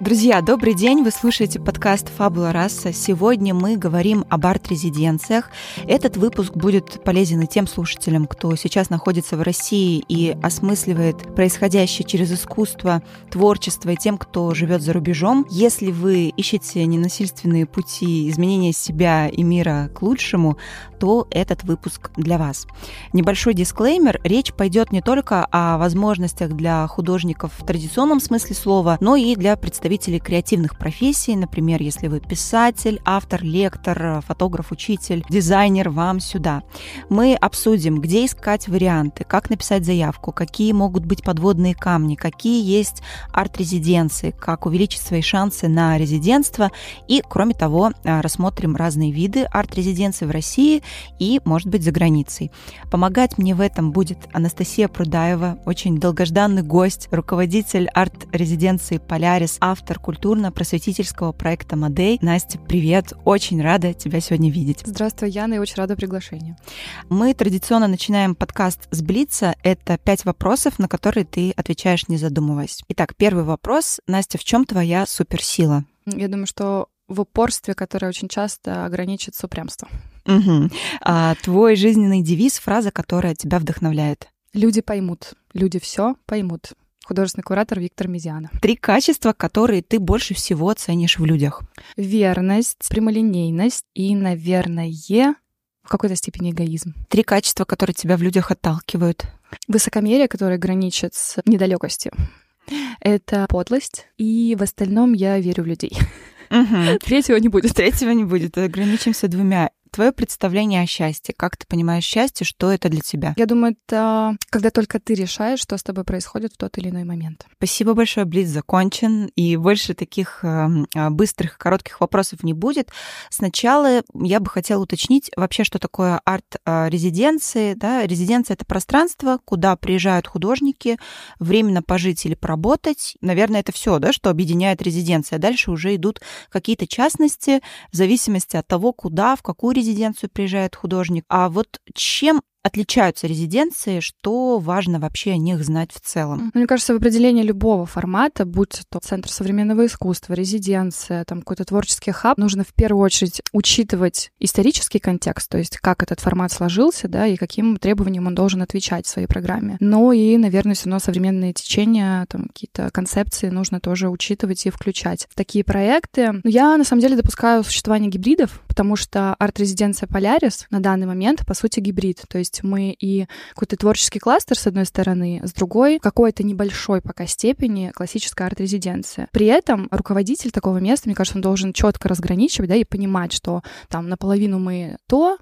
Друзья, добрый день! Вы слушаете подкаст «Фабула раса». Сегодня мы говорим об арт-резиденциях. Этот выпуск будет полезен и тем слушателям, кто сейчас находится в России и осмысливает происходящее через искусство, творчество, и тем, кто живет за рубежом. Если вы ищете ненасильственные пути изменения себя и мира к лучшему, то этот выпуск для вас. Небольшой дисклеймер. Речь пойдет не только о возможностях для художников в традиционном смысле слова, но и для представителей креативных профессий, например, если вы писатель, автор, лектор, фотограф, учитель, дизайнер, вам сюда. Мы обсудим, где искать варианты, как написать заявку, какие могут быть подводные камни, какие есть арт-резиденции, как увеличить свои шансы на резидентство и, кроме того, а, рассмотрим разные виды арт-резиденции в России и, может быть, за границей. Помогать мне в этом будет Анастасия Прудаева, очень долгожданный гость, руководитель арт-резиденции «Полярис», автор культурно-просветительского проекта «Модей». Настя, привет! Очень рада тебя сегодня видеть. Здравствуй, Яна, и очень рада приглашению. Мы традиционно начинаем подкаст с Блица. Это пять вопросов, на которые ты отвечаешь, не задумываясь. Итак, первый вопрос. Настя, в чем твоя суперсила? Я думаю, что в упорстве, которое очень часто ограничит упрямство. Угу. А твой жизненный девиз, фраза, которая тебя вдохновляет? Люди поймут. Люди все поймут художественный куратор Виктор Мизиана. Три качества, которые ты больше всего ценишь в людях. Верность, прямолинейность и, наверное, в какой-то степени эгоизм. Три качества, которые тебя в людях отталкивают. Высокомерие, которое граничит с недалекостью. Это подлость. И в остальном я верю в людей. Угу. Третьего не будет. Третьего не будет. Ограничимся двумя твое представление о счастье? Как ты понимаешь счастье? Что это для тебя? Я думаю, это когда только ты решаешь, что с тобой происходит в тот или иной момент. Спасибо большое, Близ закончен, и больше таких э, быстрых, коротких вопросов не будет. Сначала я бы хотела уточнить вообще, что такое арт-резиденции. Да? Резиденция — это пространство, куда приезжают художники временно пожить или поработать. Наверное, это все, да, что объединяет резиденция. Дальше уже идут какие-то частности в зависимости от того, куда, в какую резиденцию приезжает художник. А вот чем отличаются резиденции, что важно вообще о них знать в целом? Мне кажется, в определении любого формата, будь то Центр современного искусства, резиденция, там какой-то творческий хаб, нужно в первую очередь учитывать исторический контекст, то есть как этот формат сложился, да, и каким требованиям он должен отвечать в своей программе. Но и, наверное, все равно современные течения, там какие-то концепции нужно тоже учитывать и включать в такие проекты. Я, на самом деле, допускаю существование гибридов, потому что арт-резиденция Полярис на данный момент, по сути, гибрид, то есть есть мы и какой-то творческий кластер, с одной стороны, с другой какой-то небольшой пока степени классическая арт-резиденция. При этом руководитель такого места, мне кажется, он должен четко разграничивать, да, и понимать, что там наполовину мы то,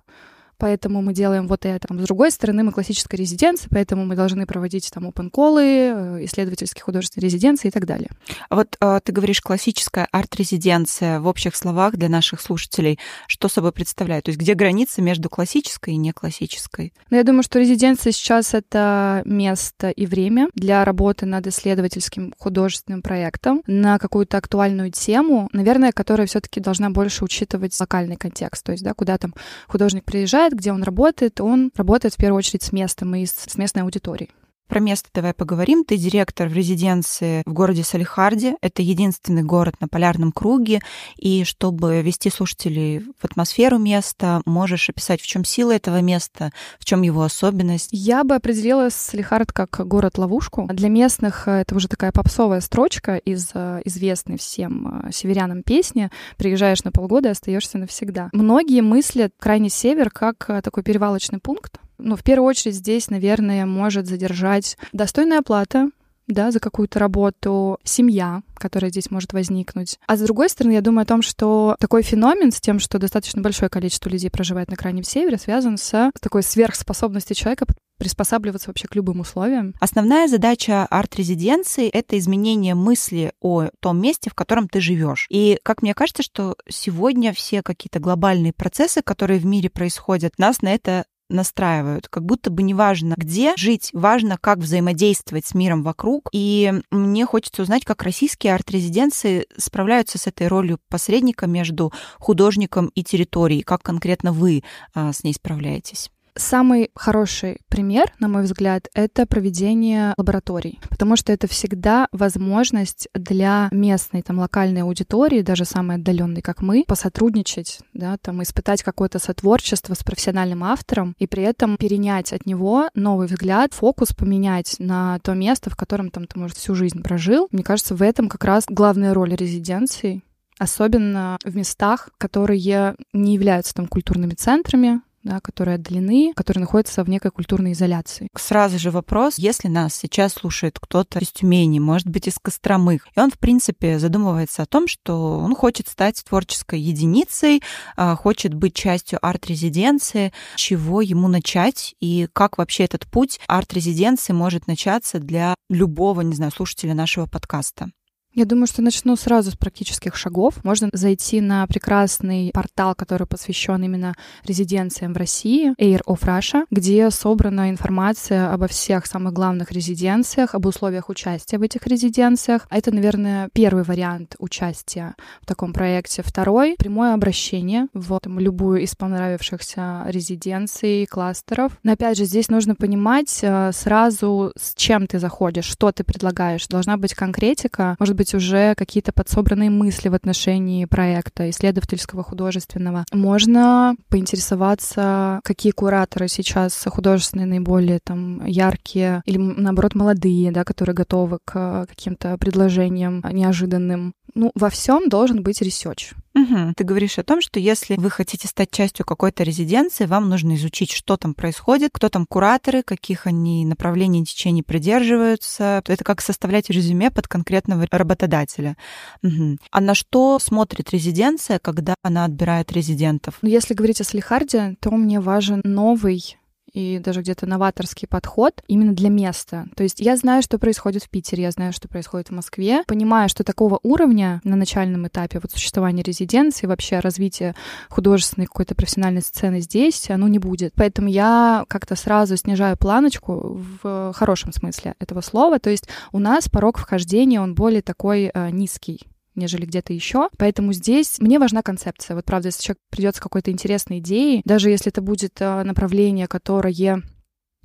поэтому мы делаем вот это. С другой стороны, мы классическая резиденция, поэтому мы должны проводить там open-колы, э, исследовательские художественные резиденции и так далее. А вот а, ты говоришь классическая арт-резиденция в общих словах для наших слушателей. Что собой представляет? То есть где граница между классической и неклассической? Ну, я думаю, что резиденция сейчас это место и время для работы над исследовательским художественным проектом на какую-то актуальную тему, наверное, которая все-таки должна больше учитывать локальный контекст, то есть, да, куда там художник приезжает, сайт, где он работает, он работает в первую очередь с местом и с местной аудиторией. Про место давай поговорим. Ты директор в резиденции в городе Салихарде. Это единственный город на полярном круге. И чтобы вести слушателей в атмосферу места, можешь описать, в чем сила этого места, в чем его особенность? Я бы определила Салихард как город-ловушку. Для местных это уже такая попсовая строчка из э, известной всем э, северянам песни. Приезжаешь на полгода и остаешься навсегда. Многие мыслят крайний север как э, такой перевалочный пункт, ну, в первую очередь здесь, наверное, может задержать достойная оплата, да, за какую-то работу, семья, которая здесь может возникнуть. А с другой стороны, я думаю о том, что такой феномен с тем, что достаточно большое количество людей проживает на Крайнем Севере, связан с такой сверхспособностью человека приспосабливаться вообще к любым условиям. Основная задача арт-резиденции — это изменение мысли о том месте, в котором ты живешь. И, как мне кажется, что сегодня все какие-то глобальные процессы, которые в мире происходят, нас на это настраивают. Как будто бы не важно, где жить, важно, как взаимодействовать с миром вокруг. И мне хочется узнать, как российские арт-резиденции справляются с этой ролью посредника между художником и территорией, как конкретно вы а, с ней справляетесь. Самый хороший пример, на мой взгляд, это проведение лабораторий, потому что это всегда возможность для местной, там, локальной аудитории, даже самой отдаленной, как мы, посотрудничать, да, там, испытать какое-то сотворчество с профессиональным автором и при этом перенять от него новый взгляд, фокус поменять на то место, в котором там ты, может, всю жизнь прожил. Мне кажется, в этом как раз главная роль резиденции, особенно в местах, которые не являются там культурными центрами, да, которые отдалены, которые находятся в некой культурной изоляции. Сразу же вопрос, если нас сейчас слушает кто-то из Тюмени, может быть, из Костромы, и он, в принципе, задумывается о том, что он хочет стать творческой единицей, а, хочет быть частью арт-резиденции, чего ему начать и как вообще этот путь арт-резиденции может начаться для любого, не знаю, слушателя нашего подкаста. Я думаю, что начну сразу с практических шагов. Можно зайти на прекрасный портал, который посвящен именно резиденциям в России, Air of Russia, где собрана информация обо всех самых главных резиденциях, об условиях участия в этих резиденциях. Это, наверное, первый вариант участия в таком проекте. Второй — прямое обращение в там, любую из понравившихся резиденций, кластеров. Но опять же, здесь нужно понимать э, сразу, с чем ты заходишь, что ты предлагаешь. Должна быть конкретика, может быть, быть уже какие-то подсобранные мысли в отношении проекта исследовательского, художественного. Можно поинтересоваться, какие кураторы сейчас художественные наиболее там яркие или, наоборот, молодые, да, которые готовы к каким-то предложениям неожиданным. Ну, во всем должен быть research. Угу. Ты говоришь о том, что если вы хотите стать частью какой-то резиденции, вам нужно изучить, что там происходит, кто там кураторы, каких они направлений и течений придерживаются. Это как составлять резюме под конкретного работодателя. Угу. А на что смотрит резиденция, когда она отбирает резидентов? Ну, если говорить о Слихарде, то мне важен новый и даже где-то новаторский подход именно для места. То есть я знаю, что происходит в Питере, я знаю, что происходит в Москве, понимаю, что такого уровня на начальном этапе вот существования резиденции, вообще развития художественной какой-то профессиональной сцены здесь, оно не будет. Поэтому я как-то сразу снижаю планочку в хорошем смысле этого слова. То есть у нас порог вхождения, он более такой э, низкий нежели где-то еще. Поэтому здесь мне важна концепция. Вот правда, если человек придет с какой-то интересной идеей, даже если это будет э, направление, которое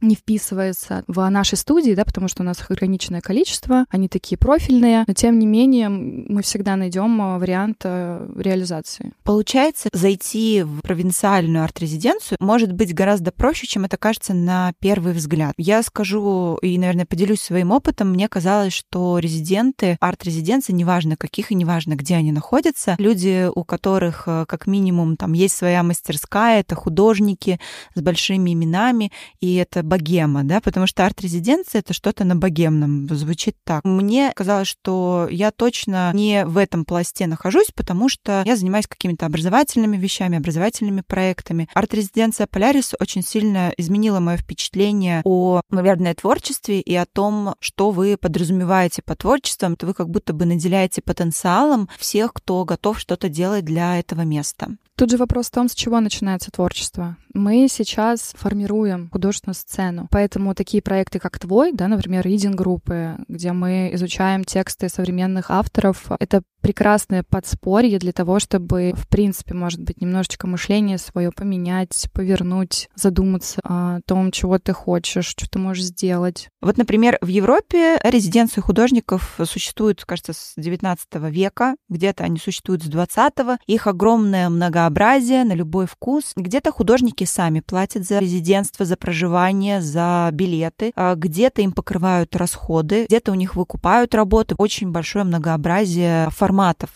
не вписывается в нашей студии, да, потому что у нас их ограниченное количество, они такие профильные, но тем не менее мы всегда найдем э, вариант э, реализации. Получается, зайти в провинциальную арт-резиденцию может быть гораздо проще, чем это кажется на первый взгляд. Я скажу и, наверное, поделюсь своим опытом. Мне казалось, что резиденты арт-резиденции, неважно каких и неважно где они находятся, люди, у которых э, как минимум там есть своя мастерская, это художники с большими именами, и это богема, да, потому что арт-резиденция — это что-то на богемном, звучит так. Мне казалось, что я точно не в этом пласте нахожусь, потому что я занимаюсь какими-то образовательными вещами, образовательными проектами. Арт-резиденция Полярис очень сильно изменила мое впечатление о, наверное, творчестве и о том, что вы подразумеваете по творчеством, то вы как будто бы наделяете потенциалом всех, кто готов что-то делать для этого места. Тут же вопрос в том, с чего начинается творчество. Мы сейчас формируем художественную сцену, поэтому такие проекты, как твой, да, например, ридинг-группы, где мы изучаем тексты современных авторов, это прекрасное подспорье для того, чтобы, в принципе, может быть, немножечко мышление свое поменять, повернуть, задуматься о том, чего ты хочешь, что ты можешь сделать. Вот, например, в Европе резиденции художников существуют, кажется, с 19 века, где-то они существуют с 20 -го. Их огромное многообразие на любой вкус. Где-то художники сами платят за резидентство, за проживание, за билеты, а где-то им покрывают расходы, где-то у них выкупают работы. Очень большое многообразие форматов.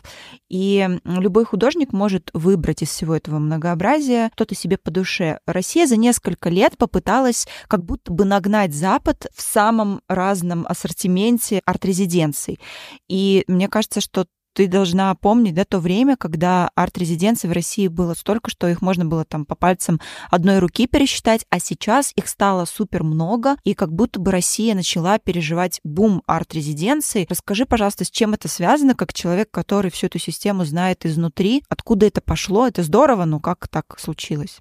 И любой художник может выбрать из всего этого многообразия что-то себе по душе. Россия за несколько лет попыталась как будто бы нагнать Запад в самом разном ассортименте арт-резиденций. И мне кажется, что ты должна помнить, да, то время, когда арт-резиденций в России было столько, что их можно было там по пальцам одной руки пересчитать, а сейчас их стало супер много, и как будто бы Россия начала переживать бум арт-резиденций. Расскажи, пожалуйста, с чем это связано, как человек, который всю эту систему знает изнутри, откуда это пошло, это здорово, но как так случилось?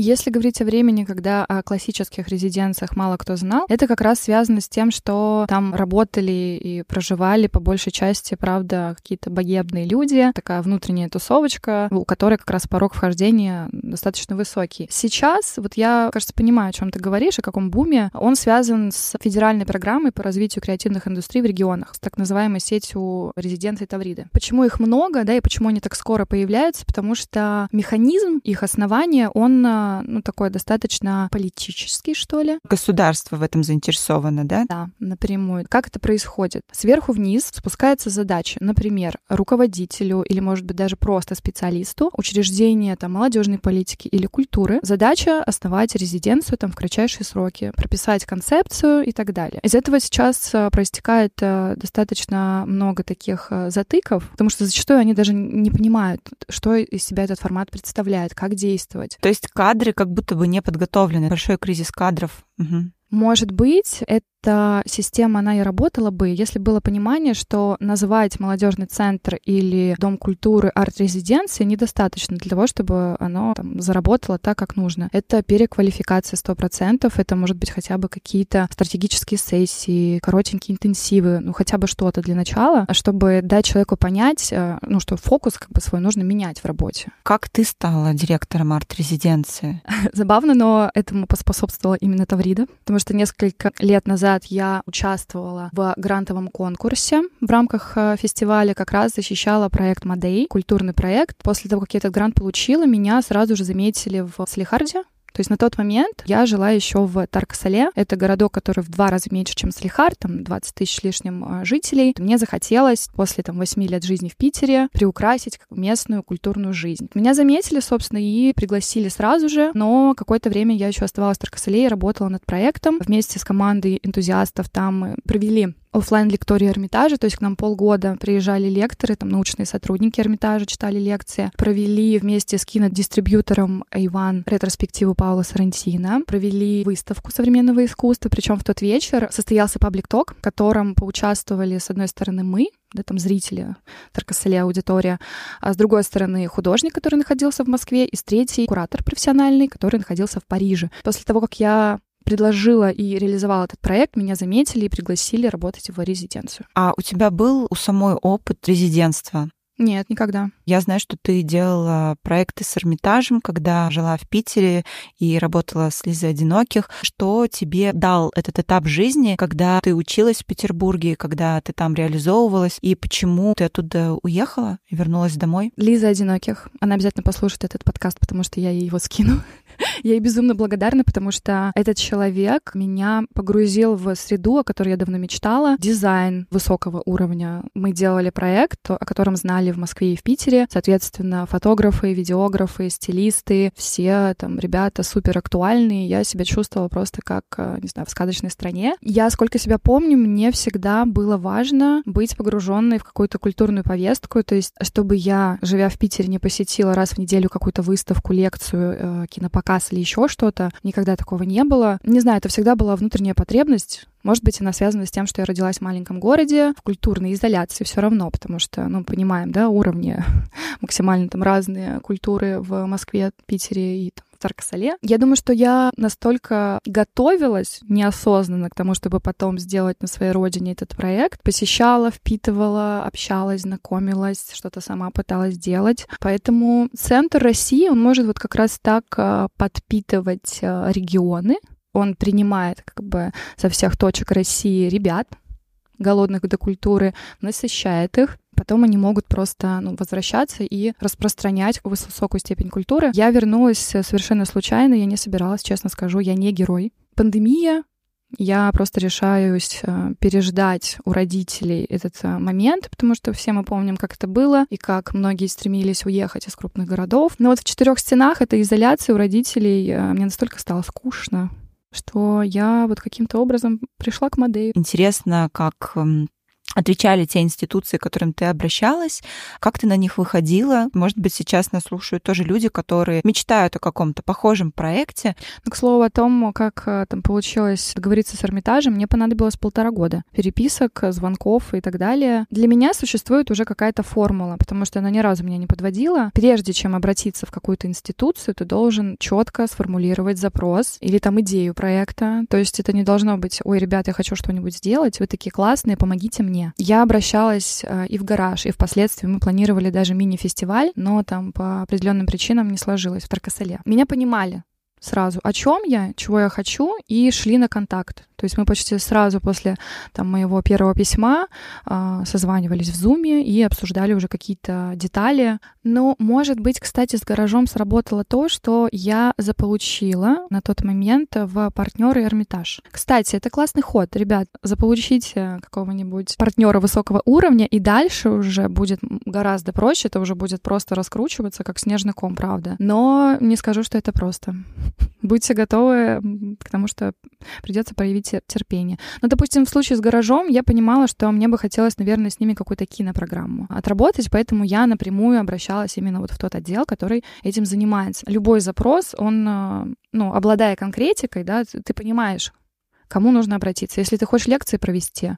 Если говорить о времени, когда о классических резиденциях мало кто знал, это как раз связано с тем, что там работали и проживали по большей части, правда, какие-то богемные люди, такая внутренняя тусовочка, у которой как раз порог вхождения достаточно высокий. Сейчас, вот я, кажется, понимаю, о чем ты говоришь, о каком буме, он связан с федеральной программой по развитию креативных индустрий в регионах, с так называемой сетью резиденций Тавриды. Почему их много, да, и почему они так скоро появляются? Потому что механизм их основания, он, ну, такой достаточно политический, что ли. Государство в этом заинтересовано, да? Да, напрямую. Как это происходит? Сверху вниз спускается задача, например, руководителю или, может быть, даже просто специалисту учреждения там, молодежной политики или культуры. Задача основать резиденцию там в кратчайшие сроки, прописать концепцию и так далее. Из этого сейчас э, проистекает э, достаточно много таких э, затыков, потому что зачастую они даже не понимают, что из себя этот формат представляет, как действовать. То есть кадры как будто бы не подготовлены. Большой кризис кадров. Угу. Может быть, эта система, она и работала бы, если было понимание, что называть молодежный центр или дом культуры арт-резиденцией недостаточно для того, чтобы оно там, заработало так, как нужно. Это переквалификация 100%, это может быть хотя бы какие-то стратегические сессии, коротенькие интенсивы, ну хотя бы что-то для начала, чтобы дать человеку понять, э, ну что фокус как бы свой нужно менять в работе. Как ты стала директором арт-резиденции? Забавно, но этому поспособствовала именно Таврида, потому что несколько лет назад я участвовала в грантовом конкурсе в рамках э, фестиваля, как раз защищала проект Мадей, культурный проект. После того, как я этот грант получила, меня сразу же заметили в Слихарде, то есть на тот момент я жила еще в Таркасале. Это городок, который в два раза меньше, чем Слихар, там 20 тысяч лишним а, жителей. Мне захотелось после там 8 лет жизни в Питере приукрасить местную культурную жизнь. Меня заметили, собственно, и пригласили сразу же, но какое-то время я еще оставалась в Таркасале и работала над проектом. Вместе с командой энтузиастов там мы провели офлайн лектории Эрмитажа, то есть к нам полгода приезжали лекторы, там научные сотрудники Эрмитажа читали лекции, провели вместе с кинодистрибьютором Иван ретроспективу Паула Сарантино, провели выставку современного искусства, причем в тот вечер состоялся паблик-ток, в котором поучаствовали, с одной стороны, мы, да, там зрители, Таркасале аудитория, а с другой стороны художник, который находился в Москве, и с третьей куратор профессиональный, который находился в Париже. После того, как я предложила и реализовала этот проект, меня заметили и пригласили работать в резиденцию. А у тебя был у самой опыт резидентства? Нет, никогда. Я знаю, что ты делала проекты с Эрмитажем, когда жила в Питере и работала с Лизой Одиноких. Что тебе дал этот этап жизни, когда ты училась в Петербурге, когда ты там реализовывалась, и почему ты оттуда уехала и вернулась домой? Лиза Одиноких. Она обязательно послушает этот подкаст, потому что я ей его скину. Я ей безумно благодарна, потому что этот человек меня погрузил в среду, о которой я давно мечтала. Дизайн высокого уровня. Мы делали проект, о котором знали в Москве и в Питере. Соответственно, фотографы, видеографы, стилисты, все там ребята супер актуальные. Я себя чувствовала просто как, э, не знаю, в сказочной стране. Я, сколько себя помню, мне всегда было важно быть погруженной в какую-то культурную повестку, то есть чтобы я, живя в Питере, не посетила раз в неделю какую-то выставку, лекцию, э, кинопоказ, показ или еще что-то. Никогда такого не было. Не знаю, это всегда была внутренняя потребность. Может быть, она связана с тем, что я родилась в маленьком городе, в культурной изоляции все равно, потому что, ну, понимаем, да, уровни максимально там разные культуры в Москве, Питере и там, Таркасале. Я думаю, что я настолько готовилась неосознанно к тому, чтобы потом сделать на своей родине этот проект. Посещала, впитывала, общалась, знакомилась, что-то сама пыталась делать. Поэтому центр России, он может вот как раз так а, подпитывать а, регионы. Он принимает как бы со всех точек России ребят, голодных до культуры, насыщает их, потом они могут просто ну, возвращаться и распространять высокую степень культуры. Я вернулась совершенно случайно, я не собиралась, честно скажу, я не герой. Пандемия, я просто решаюсь э, переждать у родителей этот э, момент, потому что все мы помним, как это было и как многие стремились уехать из крупных городов. Но вот в четырех стенах этой изоляции у родителей э, мне настолько стало скучно, что я вот каким-то образом пришла к модели. Интересно, как отвечали те институции, к которым ты обращалась, как ты на них выходила. Может быть, сейчас нас слушают тоже люди, которые мечтают о каком-то похожем проекте. Ну, к слову о том, как э, там получилось договориться с Эрмитажем, мне понадобилось полтора года переписок, звонков и так далее. Для меня существует уже какая-то формула, потому что она ни разу меня не подводила. Прежде чем обратиться в какую-то институцию, ты должен четко сформулировать запрос или там идею проекта. То есть это не должно быть, ой, ребята, я хочу что-нибудь сделать, вы такие классные, помогите мне. Я обращалась э, и в гараж, и впоследствии мы планировали даже мини-фестиваль, но там по определенным причинам не сложилось в Таркаселе. Меня понимали, сразу, о чем я, чего я хочу, и шли на контакт. То есть мы почти сразу после там, моего первого письма э, созванивались в Зуме и обсуждали уже какие-то детали. Но, может быть, кстати, с гаражом сработало то, что я заполучила на тот момент в партнеры Эрмитаж. Кстати, это классный ход, ребят. Заполучите какого-нибудь партнера высокого уровня, и дальше уже будет гораздо проще. Это уже будет просто раскручиваться, как снежный ком, правда. Но не скажу, что это просто. Будьте готовы к тому, что придется проявить терпение. Но, допустим, в случае с гаражом я понимала, что мне бы хотелось, наверное, с ними какую-то кинопрограмму отработать, поэтому я напрямую обращалась именно вот в тот отдел, который этим занимается. Любой запрос, он, э, ну, обладая конкретикой, да, ты понимаешь, кому нужно обратиться. Если ты хочешь лекции провести,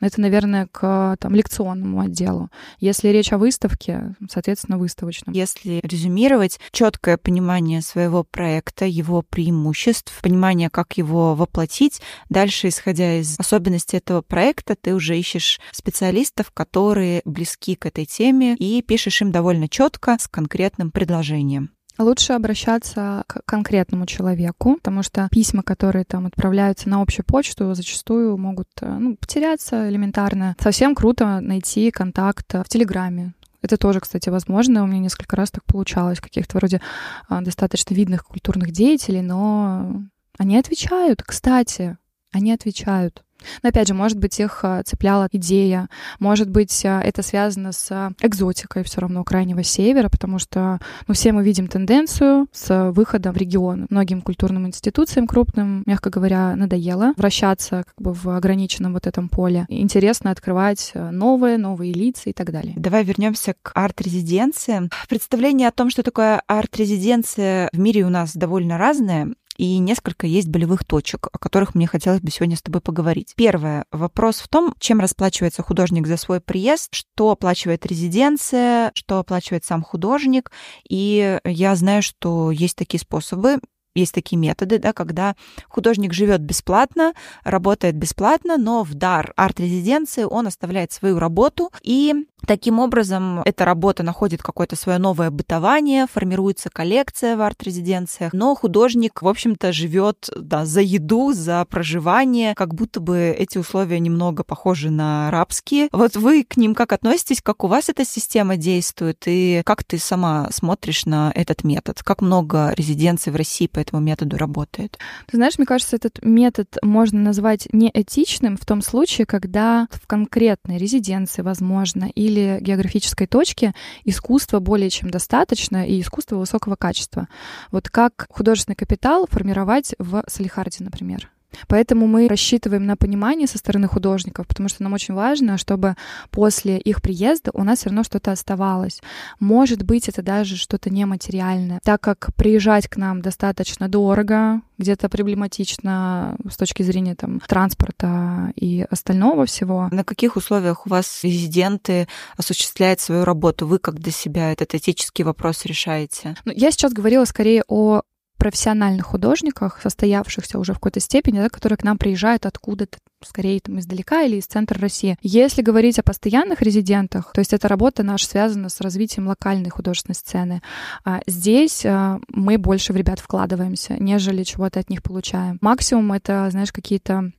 ну, это, наверное, к там, лекционному отделу. Если речь о выставке, соответственно, выставочному. Если резюмировать, четкое понимание своего проекта, его преимуществ, понимание, как его воплотить, дальше, исходя из особенностей этого проекта, ты уже ищешь специалистов, которые близки к этой теме, и пишешь им довольно четко с конкретным предложением. Лучше обращаться к конкретному человеку, потому что письма, которые там отправляются на общую почту, зачастую могут э, ну, потеряться элементарно. Совсем круто найти контакт в Телеграме, это тоже, кстати, возможно. У меня несколько раз так получалось, каких-то вроде а, достаточно видных культурных деятелей, но они отвечают, кстати, они отвечают. Но опять же, может быть, их а, цепляла идея, может быть, а, это связано с экзотикой все равно Крайнего Севера, потому что ну, все мы видим тенденцию с выходом в регион. Многим культурным институциям крупным, мягко говоря, надоело вращаться как бы в ограниченном вот этом поле. Интересно открывать новые, новые лица и так далее. Давай вернемся к арт-резиденции. Представление о том, что такое арт-резиденция в мире у нас довольно разное и несколько есть болевых точек, о которых мне хотелось бы сегодня с тобой поговорить. Первое. Вопрос в том, чем расплачивается художник за свой приезд, что оплачивает резиденция, что оплачивает сам художник. И я знаю, что есть такие способы, есть такие методы, да, когда художник живет бесплатно, работает бесплатно, но в дар арт-резиденции он оставляет свою работу, и таким образом эта работа находит какое-то свое новое бытование, формируется коллекция в арт-резиденциях, но художник, в общем-то, живет да, за еду, за проживание, как будто бы эти условия немного похожи на рабские. Вот вы к ним как относитесь, как у вас эта система действует, и как ты сама смотришь на этот метод? Как много резиденций в России этому методу работает? Ты знаешь, мне кажется, этот метод можно назвать неэтичным в том случае, когда в конкретной резиденции, возможно, или географической точке искусства более чем достаточно и искусство высокого качества. Вот как художественный капитал формировать в Салихарде, например. Поэтому мы рассчитываем на понимание со стороны художников, потому что нам очень важно, чтобы после их приезда у нас все равно что-то оставалось. Может быть, это даже что-то нематериальное, так как приезжать к нам достаточно дорого, где-то проблематично с точки зрения там, транспорта и остального всего. На каких условиях у вас резиденты осуществляют свою работу? Вы как для себя этот этический вопрос решаете? Ну, я сейчас говорила скорее о профессиональных художниках, состоявшихся уже в какой-то степени, да, которые к нам приезжают откуда-то, скорее там издалека или из центра России. Если говорить о постоянных резидентах, то есть эта работа наша связана с развитием локальной художественной сцены. А здесь а, мы больше в ребят вкладываемся, нежели чего-то от них получаем. Максимум это, знаешь, какие-то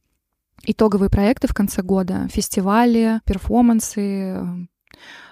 итоговые проекты в конце года, фестивали, перформансы,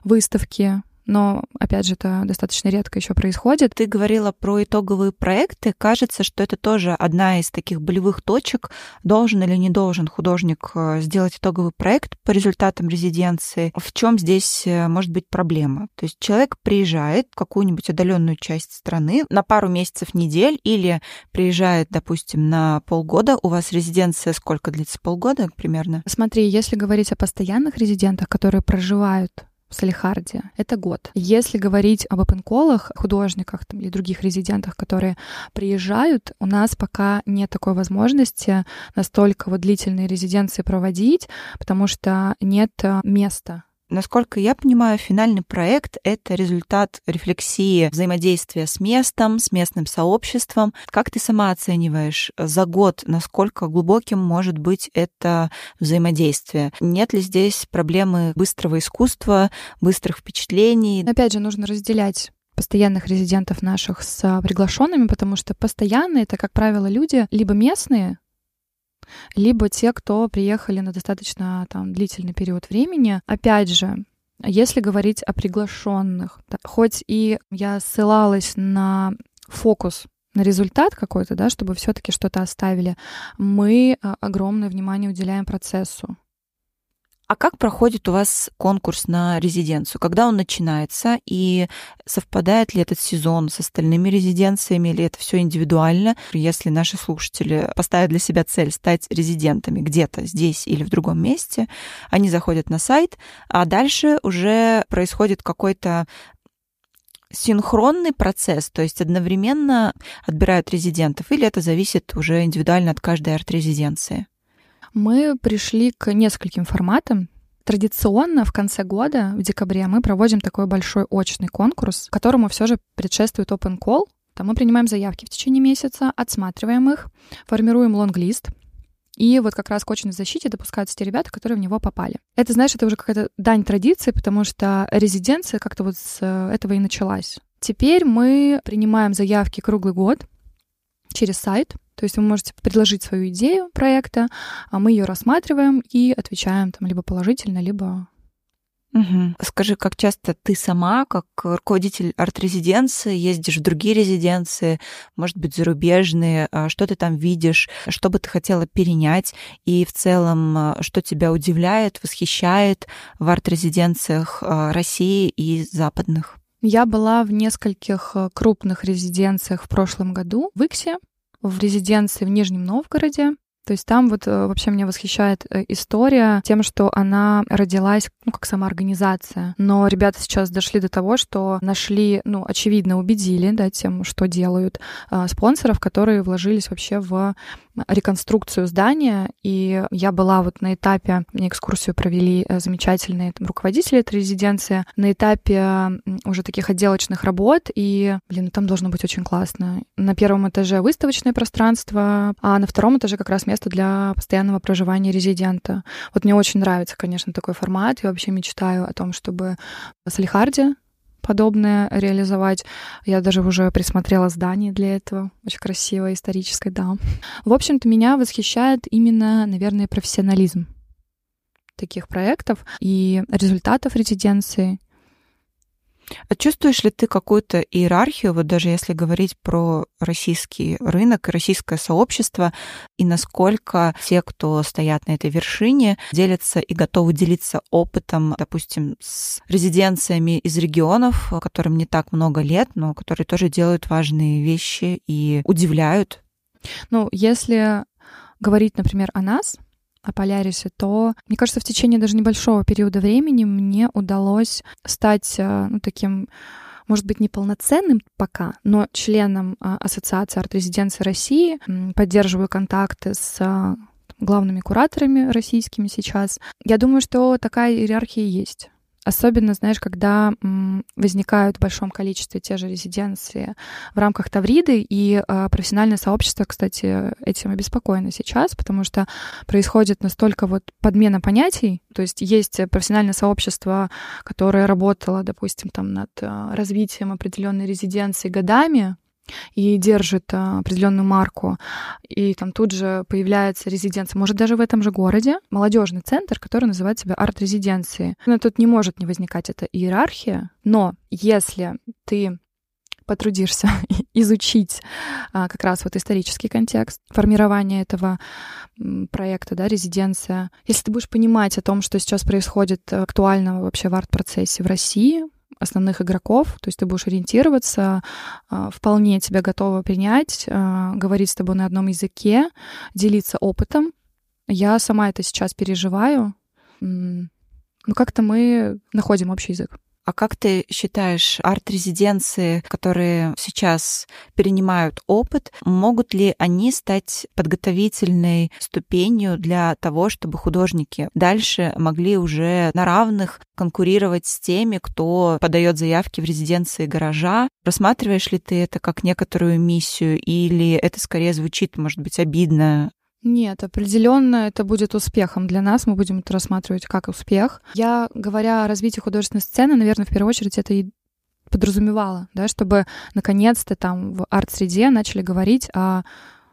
выставки, но, опять же, это достаточно редко еще происходит. Ты говорила про итоговые проекты. Кажется, что это тоже одна из таких болевых точек. Должен или не должен художник э, сделать итоговый проект по результатам резиденции? В чем здесь э, может быть проблема? То есть человек приезжает в какую-нибудь отдаленную часть страны на пару месяцев, недель, или приезжает, допустим, на полгода. У вас резиденция сколько длится? Полгода примерно? Смотри, если говорить о постоянных резидентах, которые проживают в Салихарде, это год. Если говорить об опенколах, художниках там, или других резидентах, которые приезжают, у нас пока нет такой возможности настолько вот длительные резиденции проводить, потому что нет э, места Насколько я понимаю, финальный проект — это результат рефлексии взаимодействия с местом, с местным сообществом. Как ты сама оцениваешь за год, насколько глубоким может быть это взаимодействие? Нет ли здесь проблемы быстрого искусства, быстрых впечатлений? Опять же, нужно разделять постоянных резидентов наших с приглашенными, потому что постоянные это, как правило, люди либо местные, либо те, кто приехали на достаточно там, длительный период времени. Опять же, если говорить о приглашенных, да, хоть и я ссылалась на фокус на результат какой-то, да, чтобы все-таки что-то оставили, мы а, огромное внимание уделяем процессу. А как проходит у вас конкурс на резиденцию? Когда он начинается и совпадает ли этот сезон с остальными резиденциями или это все индивидуально? Если наши слушатели поставят для себя цель стать резидентами где-то здесь или в другом месте, они заходят на сайт, а дальше уже происходит какой-то синхронный процесс, то есть одновременно отбирают резидентов, или это зависит уже индивидуально от каждой арт-резиденции? Мы пришли к нескольким форматам. Традиционно в конце года, в декабре, мы проводим такой большой очный конкурс, которому все же предшествует open call. Там мы принимаем заявки в течение месяца, отсматриваем их, формируем лонглист, и вот как раз к очной защите допускаются те ребята, которые в него попали. Это, знаешь, это уже какая-то дань традиции, потому что резиденция как-то вот с этого и началась. Теперь мы принимаем заявки круглый год через сайт, то есть вы можете предложить свою идею проекта, а мы ее рассматриваем и отвечаем там либо положительно, либо Угу. Скажи, как часто ты сама, как руководитель арт-резиденции, ездишь в другие резиденции, может быть, зарубежные, а что ты там видишь, что бы ты хотела перенять, и в целом, а, что тебя удивляет, восхищает в арт-резиденциях а, России и западных? Я была в нескольких крупных резиденциях в прошлом году в Иксе, в резиденции в Нижнем Новгороде. То есть там вот э, вообще меня восхищает э, история тем, что она родилась, ну, как самоорганизация. Но ребята сейчас дошли до того, что нашли, ну, очевидно, убедили, да, тем, что делают, э, спонсоров, которые вложились вообще в реконструкцию здания, и я была вот на этапе, мне экскурсию провели замечательные там, руководители этой резиденции, на этапе уже таких отделочных работ, и, блин, ну там должно быть очень классно. На первом этаже выставочное пространство, а на втором этаже как раз место для постоянного проживания резидента. Вот мне очень нравится, конечно, такой формат, я вообще мечтаю о том, чтобы в Салихарде подобное реализовать. Я даже уже присмотрела здание для этого. Очень красивое, историческое, да. В общем-то, меня восхищает именно, наверное, профессионализм таких проектов и результатов резиденции, а чувствуешь ли ты какую-то иерархию, вот даже если говорить про российский рынок и российское сообщество, и насколько те, кто стоят на этой вершине, делятся и готовы делиться опытом, допустим, с резиденциями из регионов, которым не так много лет, но которые тоже делают важные вещи и удивляют? Ну, если говорить, например, о нас, о Полярисе, то, мне кажется, в течение даже небольшого периода времени мне удалось стать э, ну, таким может быть, неполноценным пока, но членом а, Ассоциации арт-резиденции России, поддерживаю контакты с а, главными кураторами российскими сейчас. Я думаю, что такая иерархия есть. Особенно, знаешь, когда возникают в большом количестве те же резиденции в рамках Тавриды, и э, профессиональное сообщество, кстати, этим обеспокоено сейчас, потому что происходит настолько вот подмена понятий, то есть есть профессиональное сообщество, которое работало, допустим, там над э, развитием определенной резиденции годами, и держит а, определенную марку, и там тут же появляется резиденция, может, даже в этом же городе, молодежный центр, который называет себя арт-резиденцией. Но тут не может не возникать эта иерархия, но если ты потрудишься изучить а, как раз вот исторический контекст формирования этого проекта, да, резиденция. Если ты будешь понимать о том, что сейчас происходит актуального вообще в арт-процессе в России, основных игроков, то есть ты будешь ориентироваться, а, вполне тебя готова принять, а, говорить с тобой на одном языке, делиться опытом. Я сама это сейчас переживаю. Ну, как-то мы находим общий язык. А как ты считаешь, арт-резиденции, которые сейчас перенимают опыт, могут ли они стать подготовительной ступенью для того, чтобы художники дальше могли уже на равных конкурировать с теми, кто подает заявки в резиденции гаража? Рассматриваешь ли ты это как некоторую миссию или это скорее звучит, может быть, обидно нет, определенно это будет успехом для нас. Мы будем это рассматривать как успех. Я, говоря о развитии художественной сцены, наверное, в первую очередь это и подразумевала, да, чтобы наконец-то там в арт-среде начали говорить о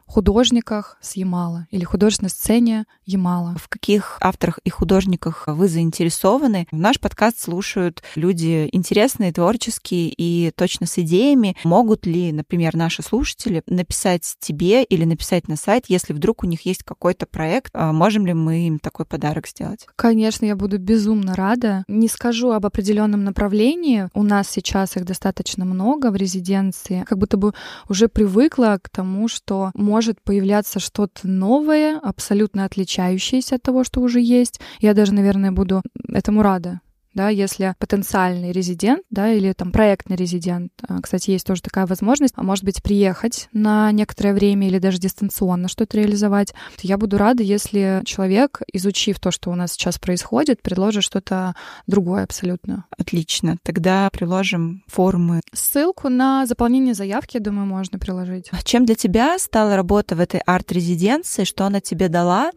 художниках с Ямала или художественной сцене Ямала. В каких авторах и художниках вы заинтересованы? Наш подкаст слушают люди интересные, творческие и точно с идеями. Могут ли, например, наши слушатели написать тебе или написать на сайт, если вдруг у них есть какой-то проект, а можем ли мы им такой подарок сделать? Конечно, я буду безумно рада. Не скажу об определенном направлении. У нас сейчас их достаточно много в резиденции. Как будто бы уже привыкла к тому, что можно может появляться что-то новое, абсолютно отличающееся от того, что уже есть. Я даже, наверное, буду этому рада да, если потенциальный резидент, да, или там проектный резидент, а, кстати, есть тоже такая возможность, а может быть, приехать на некоторое время или даже дистанционно что-то реализовать, я буду рада, если человек, изучив то, что у нас сейчас происходит, предложит что-то другое абсолютно. Отлично. Тогда приложим формы. Ссылку на заполнение заявки, я думаю, можно приложить. А чем для тебя стала работа в этой арт-резиденции? Что она тебе дала?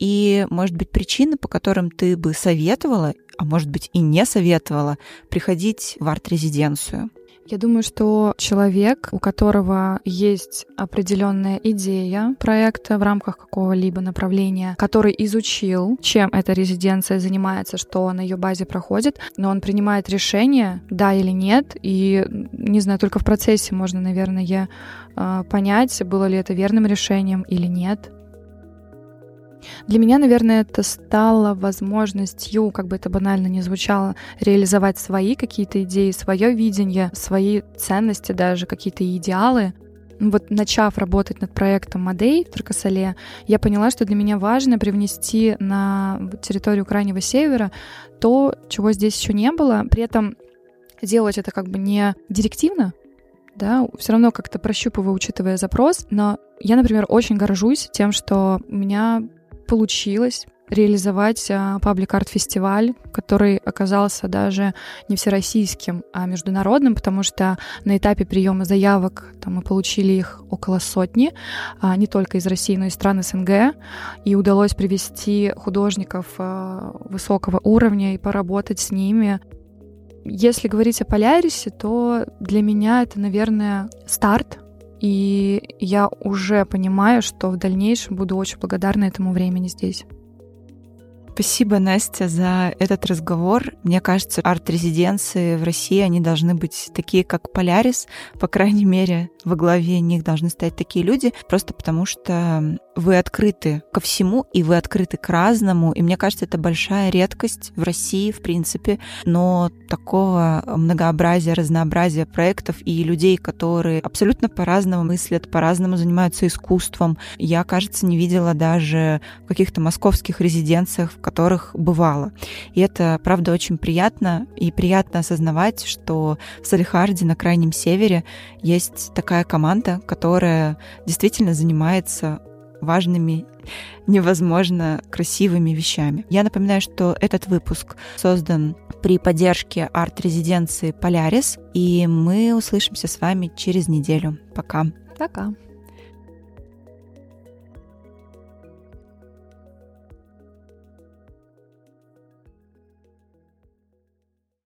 И, может быть, причины, по которым ты бы советовала а может быть и не советовала приходить в арт-резиденцию? Я думаю, что человек, у которого есть определенная идея проекта в рамках какого-либо направления, который изучил, чем эта резиденция занимается, что на ее базе проходит, но он принимает решение, да или нет, и, не знаю, только в процессе можно, наверное, а, понять, было ли это верным решением или нет. Для меня, наверное, это стало возможностью, как бы это банально не звучало, реализовать свои какие-то идеи, свое видение, свои ценности даже, какие-то идеалы. Вот начав работать над проектом Мадей в Тракасале, я поняла, что для меня важно привнести на территорию Крайнего Севера то, чего здесь еще не было, при этом делать это как бы не директивно, да, все равно как-то прощупывая, учитывая запрос, но я, например, очень горжусь тем, что у меня получилось реализовать паблик-арт-фестиваль, который оказался даже не всероссийским, а международным, потому что на этапе приема заявок там, мы получили их около сотни, а, не только из России, но и стран СНГ, и удалось привести художников а, высокого уровня и поработать с ними. Если говорить о Полярисе, то для меня это, наверное, старт и я уже понимаю, что в дальнейшем буду очень благодарна этому времени здесь. Спасибо, Настя, за этот разговор. Мне кажется, арт-резиденции в России, они должны быть такие, как Полярис. По крайней мере, во главе них должны стоять такие люди, просто потому что вы открыты ко всему, и вы открыты к разному. И мне кажется, это большая редкость в России, в принципе. Но такого многообразия, разнообразия проектов и людей, которые абсолютно по-разному мыслят, по-разному занимаются искусством, я, кажется, не видела даже в каких-то московских резиденциях, которых бывало. И это, правда, очень приятно. И приятно осознавать, что в Салихарде на Крайнем Севере есть такая команда, которая действительно занимается важными, невозможно красивыми вещами. Я напоминаю, что этот выпуск создан при поддержке арт-резиденции «Полярис», и мы услышимся с вами через неделю. Пока. Пока.